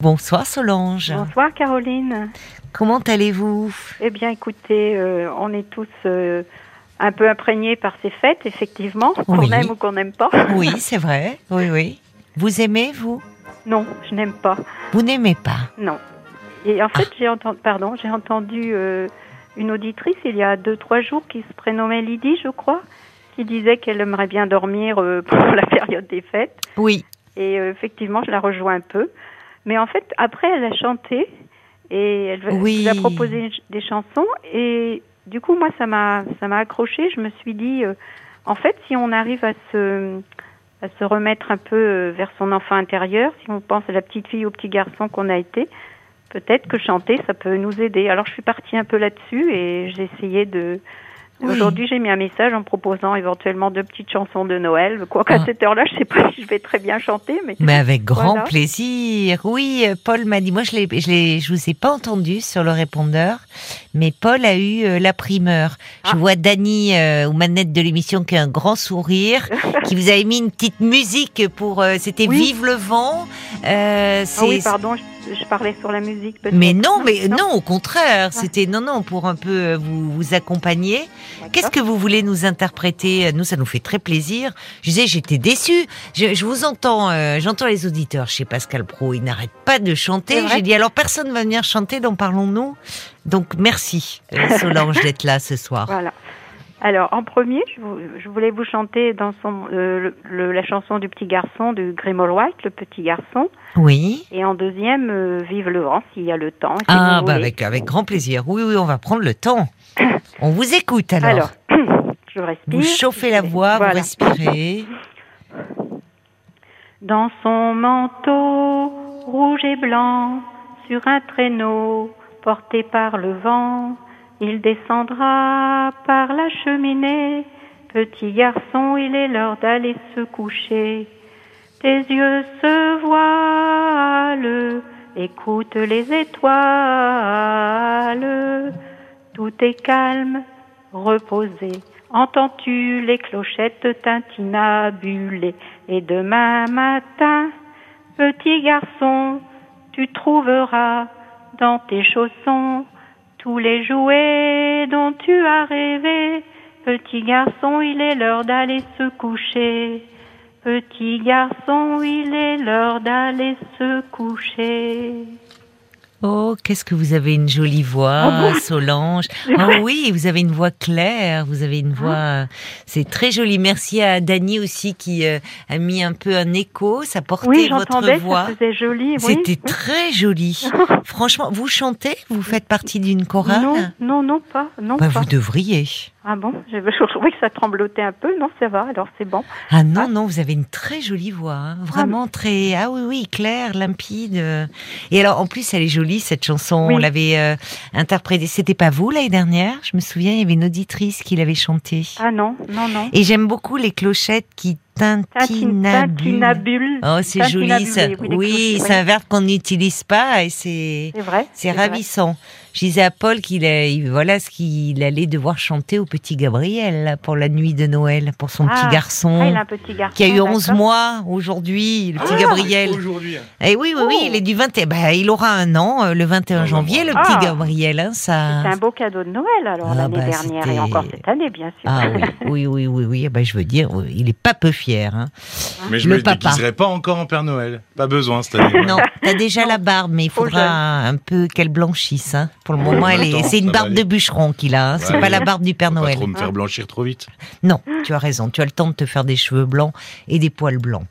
Bonsoir Solange. Bonsoir Caroline. Comment allez-vous? Eh bien écoutez, euh, on est tous euh, un peu imprégnés par ces fêtes, effectivement, qu'on aime ou qu'on n'aime pas. Oui, c'est vrai. Oui, oui. Vous aimez, vous? Non, je n'aime pas. Vous n'aimez pas Non. Et en fait, Ah. j'ai entendu, pardon, j'ai entendu euh, une auditrice il y a deux trois jours qui se prénommait Lydie, je crois, qui disait qu'elle aimerait bien dormir pour la période des fêtes. Oui. Et effectivement, je la rejoins un peu. Mais en fait, après, elle a chanté et elle va- Oui. vous a proposé des chansons. Et du coup, moi, ça m'a, ça m'a accroché. Je me suis dit, euh, en fait, si on arrive à se, à se remettre un peu euh, vers son enfant intérieur, si on pense à la petite fille ou au petit garçon qu'on a été, peut-être que chanter, ça peut nous aider. Alors, je suis partie un peu là-dessus et j'ai essayé de. Oui. Aujourd'hui, j'ai mis un message en proposant éventuellement deux petites chansons de Noël. Quoique Ah. à cette heure-là, je sais pas si je vais très bien chanter, mais Mais avec grand Voilà. plaisir. Oui, euh, Paul m'a dit. Moi, je l'ai, je l'ai, je vous ai pas entendu sur le répondeur, mais Paul a eu euh, la primeur. Je Ah. vois Dany euh, aux manettes de l'émission qui a un grand sourire, qui vous avait mis une petite musique pour. euh, c'était Oui. Vive le vent. Euh, Ah oui, pardon, je, je parlais sur la musique. Mais non, mais Non. non, au contraire, c'était non, non, pour un peu euh, vous vous accompagner. Qu'est-ce que vous voulez nous interpréter? Nous, ça nous fait très plaisir. Je disais, j'étais déçue. Je, je vous entends, euh, j'entends les auditeurs chez Pascal Pro. Il n'arrête pas de chanter. J'ai dit, alors personne va venir chanter, donc parlons-nous. Donc merci, euh, Solange, d'être là ce soir. Voilà. Alors, en premier, je, vou- je voulais vous chanter dans son, euh, le- la chanson du petit garçon de Grimald White, le petit garçon. Oui. Et en deuxième, euh, Vive le vent, s'il y a le temps. si Ah, bah avec, avec grand plaisir. Oui, oui, on va prendre le temps. On vous écoute alors. Alors, je respire. vous chauffez la voix, Voilà. vous respirez. Dans son manteau rouge et blanc, sur un traîneau porté par le vent, il descendra par la cheminée. Petit garçon, il est l'heure d'aller se coucher. Tes yeux se voilent, écoute les étoiles. Tout est calme, reposé. Entends-tu les clochettes tintinabuler? Et demain matin, petit garçon, tu trouveras dans tes chaussons tous les jouets dont tu as rêvé. Petit garçon, il est l'heure d'aller se coucher. Petit garçon, il est l'heure d'aller se coucher. Oh, qu'est-ce que vous avez une jolie voix, Ah Solange. C'est Oh oui, vous avez une voix claire, vous avez une voix. C'est très joli. Merci à Dany aussi qui euh, a mis un peu un écho. Ça portait Oui, votre voix. faisait joli. Oui. C'était très joli. Franchement, vous chantez Vous faites partie d'une chorale? Non, non, non, pas. Non, Bah, pas. Vous devriez. Ah bon Je je trouvais que ça tremblotait un peu. Non, ça va, alors c'est bon. Ah non, Ah. non, vous avez une très jolie voix. hein. Vraiment très. Ah oui, oui, claire, limpide. euh. Et alors, en plus, elle est jolie, cette chanson. Oui. On l'avait euh, interprétée. C'était pas vous l'année dernière? Je me souviens, il y avait une auditrice qui l'avait chantée. Ah non, non, non. Et j'aime beaucoup les clochettes qui. Tintinabule. Oh, c'est joli ça. Oui, Oui, c'est un verbe qu'on n'utilise pas et c'est C'est ravissant. Je disais à Paul qu'il voilà ce qu'il allait devoir chanter au petit Gabriel là, pour la nuit de Noël pour son Ah, petit garçon Ah, il a un petit garçon. qui a eu 11 d'accord. mois aujourd'hui, le petit Ah, Gabriel. Aujourd'hui. Et oui, oui, oui, Oh. il est du 21. Bah, il aura un an euh, le 21 Ah, janvier, le bah, petit ah. Gabriel. Hein, ça. C'est un beau cadeau de Noël alors Ah, l'année bah, dernière et encore cette année bien sûr. Ah oui, oui, oui, oui, oui. Bah, je veux dire, il est pas peu fier. Hein. Mais je Le me déguiserai pas encore en Père Noël. Pas besoin cette année. Non, t'as déjà la barbe, mais il faudra un peu qu'elle blanchisse. Hein. Pour le moment, elle est. C'est une barbe de bûcheron qu'il a. Hein. C'est Ouais, pas la barbe du Père Faut Pas Noël. trop me faire blanchir trop vite. Non, tu as raison. Tu as le temps de te faire des cheveux blancs et des poils blancs.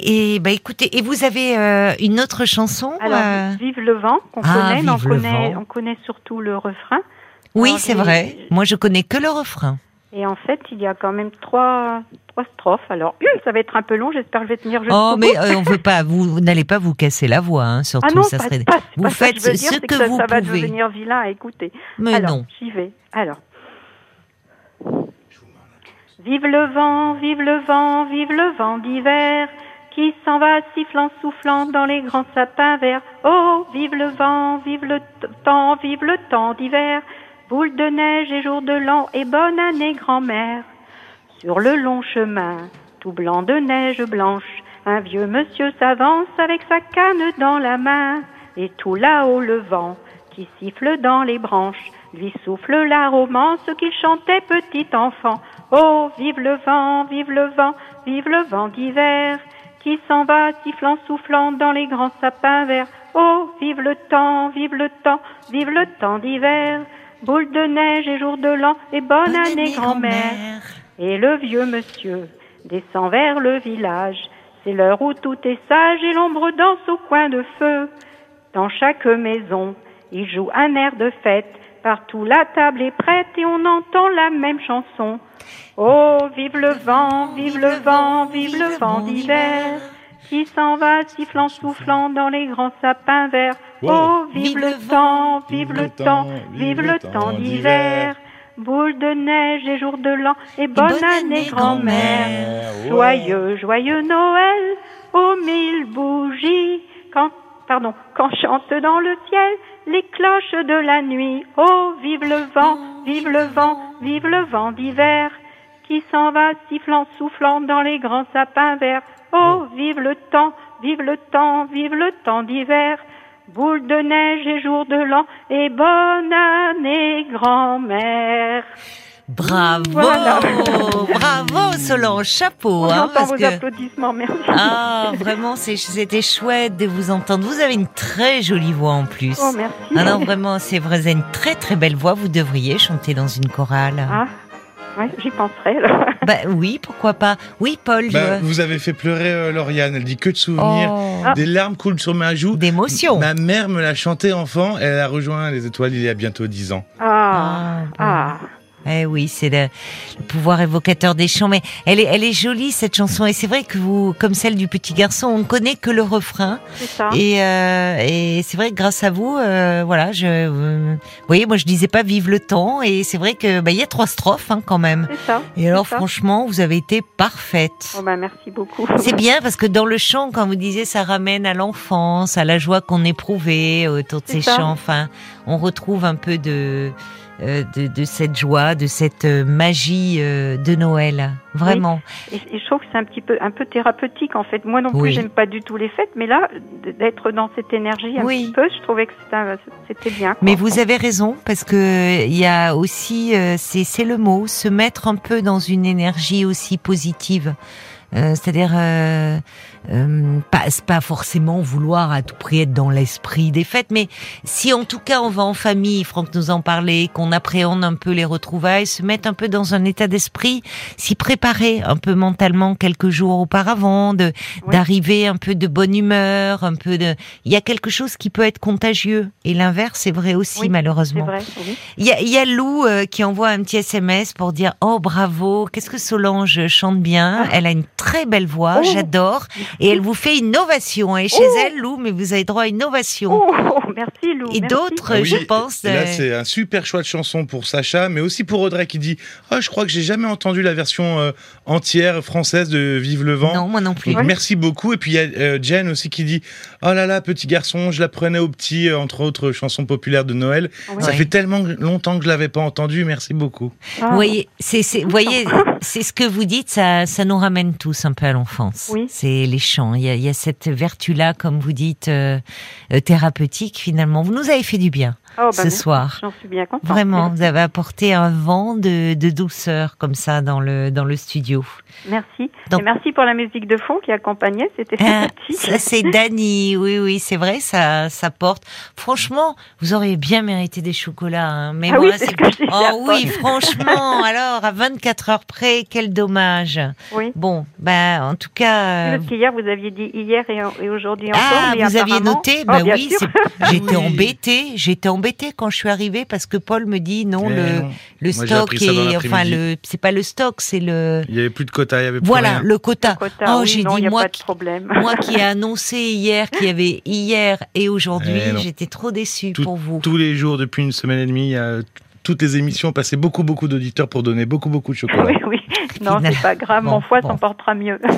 Et bah écoutez, et vous avez euh, une autre chanson Alors euh? Vive le vent qu'on Ah, connaît, mais on connaît, vent. on connaît surtout le refrain. Oui, c'est vrai. Moi, je connais que le refrain. Et en fait, il y a quand même trois, trois strophes. Alors, ça va être un peu long. J'espère que je vais tenir jusqu'au Oh, mais euh, on veut pas. Vous, vous n'allez pas vous casser la voix, hein, surtout. ah non, ça pas, serait. pas- vous pas ça faites que je veux dire, ce c'est que ça, vous ça va pouvez. devenir vilain à écouter. Mais Alors, non. j'y vais. Alors. Vive le vent, vive le vent, vive le vent d'hiver qui s'en va sifflant, soufflant dans les grands sapins verts. Oh, vive le vent, vive le temps, vive le temps d'hiver, boule de neige et jour de l'an et bonne année grand-mère. Sur le long chemin, tout blanc de neige blanche, Un vieux monsieur s'avance avec sa canne dans la main, et tout là-haut le vent qui siffle dans les branches lui souffle la romance qu'il chantait petit enfant. Oh, vive le vent, vive le vent, vive le vent d'hiver, qui s'en va sifflant, soufflant dans les grands sapins verts. Oh, vive le temps, vive le temps, vive le temps d'hiver, boule de neige et jour de l'an, et bonne, année grand-mère. Et le vieux monsieur descend vers le village. C'est l'heure où tout est sage et l'ombre danse au coin de feu. Dans chaque maison, il joue un air de fête. Partout la table est prête et on entend la même chanson. Oh, vive le vent, vive le vent, vive le vent d'hiver, qui s'en va sifflant, soufflant dans les grands sapins verts. Oh, vive le temps, vive le temps, vive le temps d'hiver. Boule de neige et jour de l'an et bonne, année grand-mère. Joyeux, joyeux Noël, aux mille bougies, quand, pardon, quand chante dans le ciel les cloches de la nuit. Oh, vive le vent, vive le vent, vive le vent d'hiver, qui s'en va sifflant, soufflant dans les grands sapins verts. Vive le temps, vive le temps, vive le temps d'hiver, boule de neige et jour de l'an, et bonne année grand-mère. Bravo, Voilà. bravo Solange, chapeau. On hein, parce vos que- applaudissements, merci. Ah, vraiment, c'était chouette de vous entendre. Vous avez une très jolie voix en plus. Oh, merci. Ah non, vraiment, c'est vrai, une très très belle voix. Vous devriez chanter dans une chorale. Ah, ouais, j'y penserai. Bah oui, pourquoi pas. Oui, Paul. Bah, je- vous avez fait pleurer euh, Lauriane. Elle dit que de souvenirs. Oh, Ah. Des larmes coulent sur ma joue. d'émotion. Ma mère me l'a chanté enfant. Elle a rejoint les étoiles il y a bientôt 10 ans. Ah, bon. ah. Eh oui, c'est le, le pouvoir évocateur des chants. Mais elle est, elle est jolie cette chanson. Et c'est vrai que vous, comme celle du petit garçon, on connaît que le refrain. c'est ça. Et, euh, et c'est vrai que grâce à vous, euh, voilà, je, euh, vous voyez, moi je disais pas vive le temps. Et c'est vrai que bah il y a trois strophes hein, quand même. C'est ça. Et alors ça. franchement, vous avez été parfaite. Oh, bah, merci beaucoup. C'est bien parce que dans le chant, quand vous disiez, ça ramène à l'enfance, à la joie qu'on éprouvait autour de ces chants. Enfin, on retrouve un peu de euh, de, de cette joie, de cette euh, magie euh, de Noël. Vraiment. Et, et je trouve que c'est un petit peu, un peu thérapeutique en fait. Moi non plus, Oui. j'aime pas du tout les fêtes, mais là, d'être dans cette énergie un Oui. petit peu, je trouvais que c'était bien. quoi. Mais vous avez raison parce que il y a aussi, euh, c'est c'est le mot, se mettre un peu dans une énergie aussi positive. Euh, C'est-à-dire euh, euh, pas, pas forcément vouloir à tout prix être dans l'esprit des fêtes, mais si en tout cas on va en famille, Franck nous en parlait, qu'on appréhende un peu les retrouvailles, se mettre un peu dans un état d'esprit, s'y préparer un peu mentalement quelques jours auparavant, de Oui. d'arriver un peu de bonne humeur, un peu de, il y a quelque chose qui peut être contagieux et l'inverse c'est vrai aussi Oui, malheureusement. vrai, oui. Il y a, il y a Lou euh, qui envoie un petit SMS pour dire oh bravo, qu'est-ce que Solange chante bien, elle a une très belle voix. Oh. j'adore et elle vous fait une ovation et chez Oh. elle Lou mais vous avez droit à une ovation. Oh, merci Lou. Et d'autres, Ah oui, je pense. et Là, euh, c'est un super choix de chanson pour Sacha, mais aussi pour Audrey qui dit Ah, Je crois que j'ai jamais entendu la version euh, entière française de Vive le vent. non, moi non plus. Donc, Merci beaucoup. Et puis il y a euh, Jen aussi qui dit Oh là là, petit garçon, je l'apprenais au petit, euh, entre autres chansons populaires de Noël. Ça Ouais. fait tellement longtemps que je l'avais pas entendu. Merci beaucoup. Ah, Vous voyez, c'est, c'est, vous voyez, c'est ce que vous dites, ça, ça nous ramène tous un peu à l'enfance. Oui. C'est les chants. Il y a, il y a cette vertu-là, comme vous dites, thérapeutique finalement. Vous nous avez fait du bien oh, bah, ce soir. J'en suis bien contente. Vraiment, vous avez apporté un vent de, de douceur comme ça dans le dans le studio. Merci. Donc- Et merci pour la musique de fond qui accompagnait. C'était Ah, sympathique. ça c'est Dany, oui oui c'est vrai, ça ça porte. Franchement, vous auriez bien mérité des chocolats, hein. mais Ah oui, moi c'est ce que Oh oui, franchement, alors à 24 heures près, quel dommage. Oui. Bon, ben en tout cas. Parce qu'hier, vous aviez dit hier et, et aujourd'hui encore. Ah, mais vous aviez noté Oh, Ben oui, j'étais Oui. embêtée. J'étais embêtée quand je suis arrivée parce que Paul me dit non, Eh le, non. le Moi, stock est, enfin le, c'est pas le stock, c'est le, Il y avait plus de quota, il y avait plus voilà, rien. le quota. Quota, oh, oui, j'ai dit moi, qui- moi qui ai annoncé hier qu'il y avait hier et aujourd'hui, Eh j'étais trop déçue Tout- pour vous. Tous les jours depuis une semaine et demie, il y a toutes les émissions passaient beaucoup beaucoup d'auditeurs pour donner beaucoup beaucoup de chocolat. oui, oui. Non, c'est pas grave. Bon, mon foie bon. s'en portera mieux.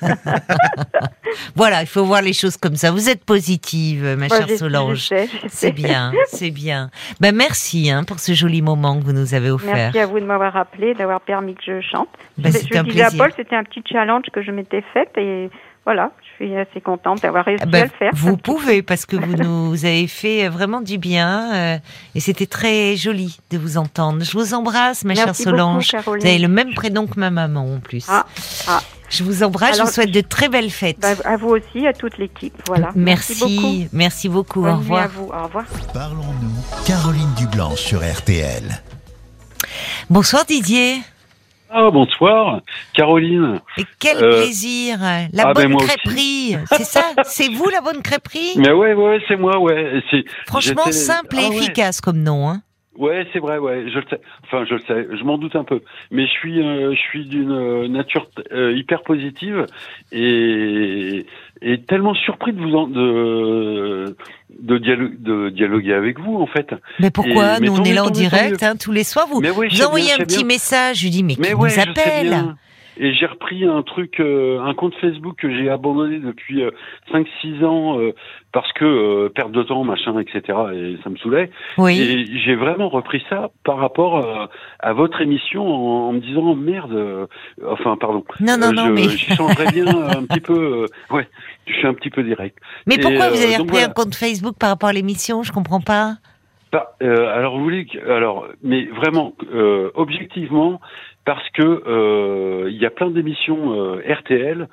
Voilà, il faut voir les choses comme ça. Vous êtes positive, ma Moi, chère je- Solange. je je. C'est bien, c'est bien. Ben merci hein, pour ce joli moment que vous nous avez offert. Merci à vous de m'avoir appelé, d'avoir permis que je chante. Ben, je c'était un disais à plaisir. Paul, c'était un petit challenge que je m'étais fait et voilà, je suis assez contente d'avoir réussi Ah ben, à le faire. Vous pouvez parce que vous nous avez fait vraiment du bien euh, et c'était très joli de vous entendre. Je vous embrasse, ma chère Merci beaucoup, Solange. Caroline. vous avez le même prénom que ma maman en plus. Ah, ah. Je vous embrasse. je Alors, vous souhaite de très belles fêtes. Bah, à vous aussi, à toute l'équipe. Voilà. merci, beaucoup. merci beaucoup. Bonne Au revoir. à vous. Au revoir. Parlons-nous. Caroline Dublanche sur RTL. Bonsoir Didier. Ah, bonsoir, Caroline. Et quel Euh, plaisir. La ah, ben, bonne aussi. crêperie. C'est ça C'est vous la bonne crêperie Mais ouais, ouais, c'est moi, ouais. Franchement simple et Ah ouais. efficace comme nom. Hein. Ouais, c'est vrai, ouais, je le sais. Enfin, je le sais, je m'en doute un peu. Mais je suis, euh, je suis d'une euh, nature euh, hyper positive et, et tellement surpris de vous en, de de, de dialoguer avec vous en fait. Mais pourquoi Et- Nous on tant est là en direct hein, tous les soirs. Vous, Mais ouais, vous envoyez bien, un petit bien. message. Je dis mais qui Mais nous ouais, sais appelle. Et j'ai repris un truc, euh, un compte Facebook que j'ai abandonné depuis euh, 5-6 ans euh, parce que euh, perte de temps, machin, etc. Et ça me saoulait. Oui. Et j'ai vraiment repris ça par rapport à votre émission en, en me disant merde. enfin, pardon. Non non non je, mais changerais bien un petit peu. ouais, je suis un petit peu direct. mais et, pourquoi vous avez repris un compte Facebook par rapport à l'émission? Je comprends pas. Euh, alors vous voulez que, alors mais vraiment euh, objectivement parce que euh, il y a plein d'émissions euh, RTL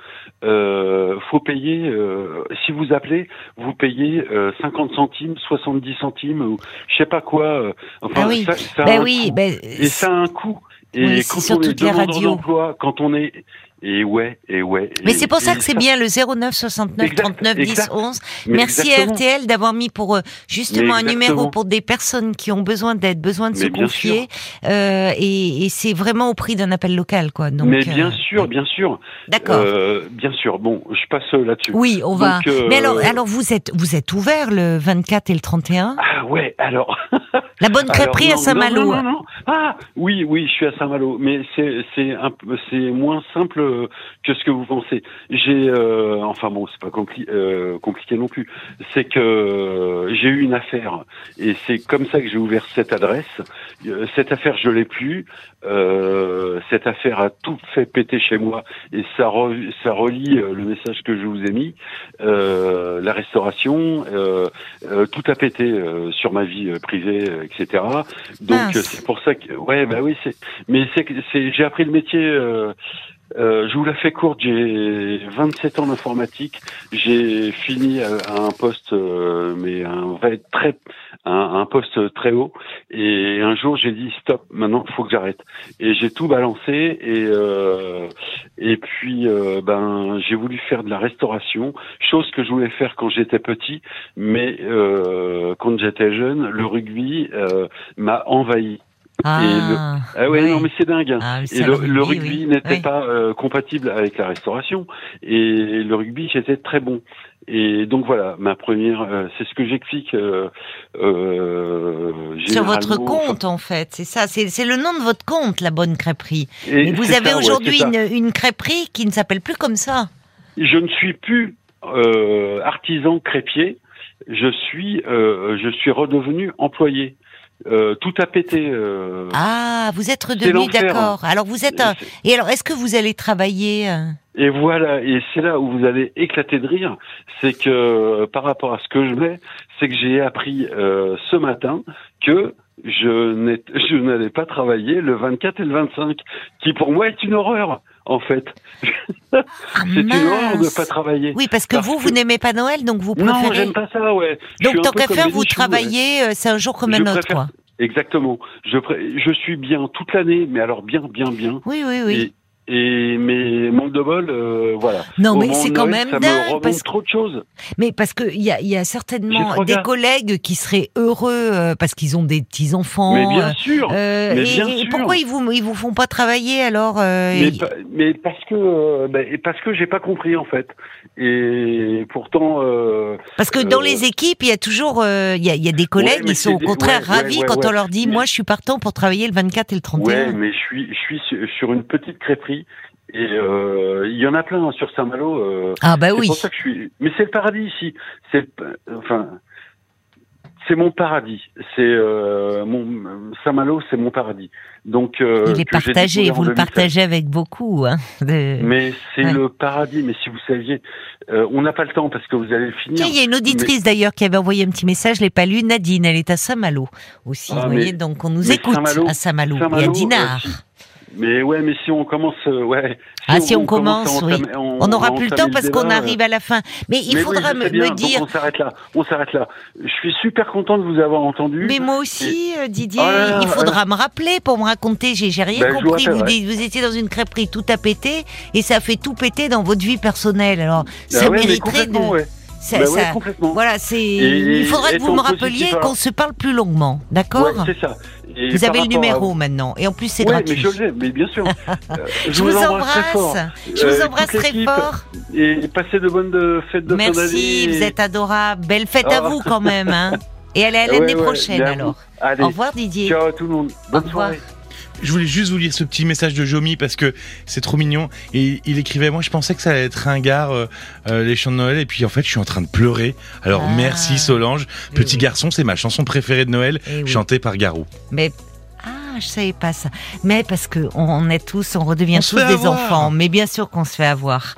euh, faut payer euh, si vous appelez vous payez euh, 50 centimes 70 centimes ou je sais pas quoi euh, enfin Ah oui. ça, ça a Ben un oui, coût. ben, et ça a un coût et Oui, quand on est demandeur radios. d'emploi quand on est et ouais et ouais Mais c'est pour ça que c'est bien le 09 69 Exact, 39 10 exact. 11. mais Merci exactement. à RTL d'avoir mis pour euh, justement un numéro pour des personnes qui ont besoin d'aide, besoin de se Mais confier, euh, et, et c'est vraiment au prix d'un appel local, quoi. Donc, mais bien euh, sûr bien sûr D'accord. euh, bien sûr bon je passe là-dessus oui, on va. Donc, euh, Mais alors, alors vous êtes vous êtes ouvert le 24 et le 31 Ah ouais, alors. La bonne crêperie alors, à Saint-Malo. Non, non. Ah oui, oui, je suis à Saint-Malo, mais c'est c'est un peu- c'est moins simple euh, que ce que vous pensez. J'ai euh, enfin bon, c'est pas compli- euh, compliqué non plus. C'est que euh, j'ai eu une affaire et c'est comme ça que j'ai ouvert cette adresse. Euh, Cette affaire, je l'ai plus. Euh, cette affaire a tout fait péter chez moi et ça re- ça relie le message que je vous ai mis. Euh, la restauration. Tout a pété sur ma vie privée, etc. Donc euh, c'est pour ça que ouais bah oui c'est mais c'est que- c'est j'ai appris le métier. Euh, euh, je vous la fais courte, j'ai 27 ans d'informatique, j'ai fini à, à un poste euh, mais un vrai très un, un poste très haut et un jour j'ai dit stop, maintenant faut que j'arrête et j'ai tout balancé et euh, et puis euh, ben j'ai voulu faire de la restauration, chose que je voulais faire quand j'étais petit mais euh, quand j'étais jeune, le rugby m'a envahi. Ah, Ah ouais, ouais. non mais c'est dingue. Ah, Et le, le rugby oui. n'était Oui. pas euh, compatible avec la restauration. Et le rugby, j'étais très bon. Et donc voilà, ma première, euh, c'est ce que j'explique. Euh, euh, Sur votre compte, en fait, c'est ça. C'est le nom de votre compte, la bonne crêperie. et Mais vous avez ouais, aujourd'hui une, une crêperie qui ne s'appelle plus comme ça. Je ne suis plus euh, artisan crêpier. Je suis, euh, je suis redevenu employé. Euh, tout a pété. euh, Ah, vous êtes redevenu d'accord. Alors vous êtes un... Et alors, est-ce que vous allez travailler euh, Et voilà, et c'est là où vous allez éclater de rire, c'est que par rapport à ce que je mets, c'est que j'ai appris euh, ce matin que je n'ai- je n'allais pas travailler le 24 et le 25, qui pour moi est une horreur, en fait. ah, C'est une horreur de pas travailler. Oui, parce que Parce vous, vous n'aimez pas Noël, donc vous Non, préférez. j'aime pas ça, ouais. Donc tant qu'à faire, vous travaillez, euh, c'est un jour comme un autre, préfère- quoi. Exactement. Je, pré- je suis bien toute l'année, mais alors bien, bien, bien. Oui, oui, oui. Et, et mais manque de bol, euh, voilà. Non, Au mais c'est quand même ça me dingue, remonte parce que- trop de choses. Mais parce que il y a, y a certainement des collègues qui seraient heureux euh, parce qu'ils ont des petits enfants. Mais bien sûr. Euh, mais et, bien et sûr. pourquoi ils vous ils vous font pas travailler alors euh, Mais, et- pa- mais parce que euh, ben, et parce que j'ai pas compris en fait. Et pourtant. euh, Parce que dans euh, les équipes, il y a toujours euh, il y, a, y a des collègues qui sont au contraire ouais, ravis ouais, quand on leur dit moi je suis partant pour travailler le 24 et le 31. ouais, mais je suis je suis sur- sur une petite crêperie et euh, il y en a plein hein, sur Saint-Malo. euh, Ah bah oui. pour ça que je suis. Mais c'est le paradis ici. C'est enfin. c'est mon paradis. C'est euh, mon Saint-Malo, c'est mon paradis. Donc Il est partagé, vous le 2016. partagez avec beaucoup. Hein, de- Mais c'est Ouais. le paradis. Mais si vous saviez, on n'a pas le temps parce que vous allez le finir. Il y a une auditrice d'ailleurs qui avait envoyé un petit message, je l'ai pas lu, Nadine, elle est à Saint-Malo aussi, Ah, vous mais- voyez, donc on nous écoute à Saint-Malo et à Dinard. Euh, Mais ouais, mais si on commence, euh, ouais. Ah, si on commence, à oui. On n'aura plus le temps parce qu'on débat, arrive à la fin. Mais il mais faudra oui, me, sais bien, me donc dire, On s'arrête là. On s'arrête là. Je suis super content de vous avoir entendu. mais moi aussi, euh, Didier, là là, il faudra me rappeler pour me raconter. J'ai rien Ben, compris. Vous, dites- vous étiez dans une crêperie, tout a pété et ça a fait tout péter dans votre vie personnelle. Alors, ça Ah ouais, mais mériterait de. ouais. Ça- ouais, ça- complètement. voilà, c'est. Il faudrait que vous me rappeliez qu'on se parle plus longuement, d'accord Ouais, c'est ça. Et Vous avez le rapport à- numéro maintenant et en plus c'est Ouais, gratuit. mais je mais bien sûr. Euh, Je vous embrasse très fort. embrasse. Je Euh, vous toute embrasse très fort. Et passez de bonnes euh, fêtes de fin d'année. Merci, vous êtes adorable. Belle fête à Oh. vous quand même. Hein. Et allez à Ouais, l'année ouais, prochaine alors. Allez, Au revoir Didier. ciao à tout le monde. Bonne Au revoir. soirée. Je voulais juste vous lire ce petit message de Jomi parce que c'est trop mignon. Et il écrivait Moi, je pensais que ça allait être ringard, euh, euh, les chants de Noël. Et puis, en fait, je suis en train de pleurer. Alors, Ah. merci Solange. Eh Petit oui. garçon, c'est ma chanson préférée de Noël, Eh oui. chantée par Garou. Mais ah, je savais pas ça. Mais parce que on est tous, on redevient On tous des avoir. enfants. Mais bien sûr qu'on se fait avoir.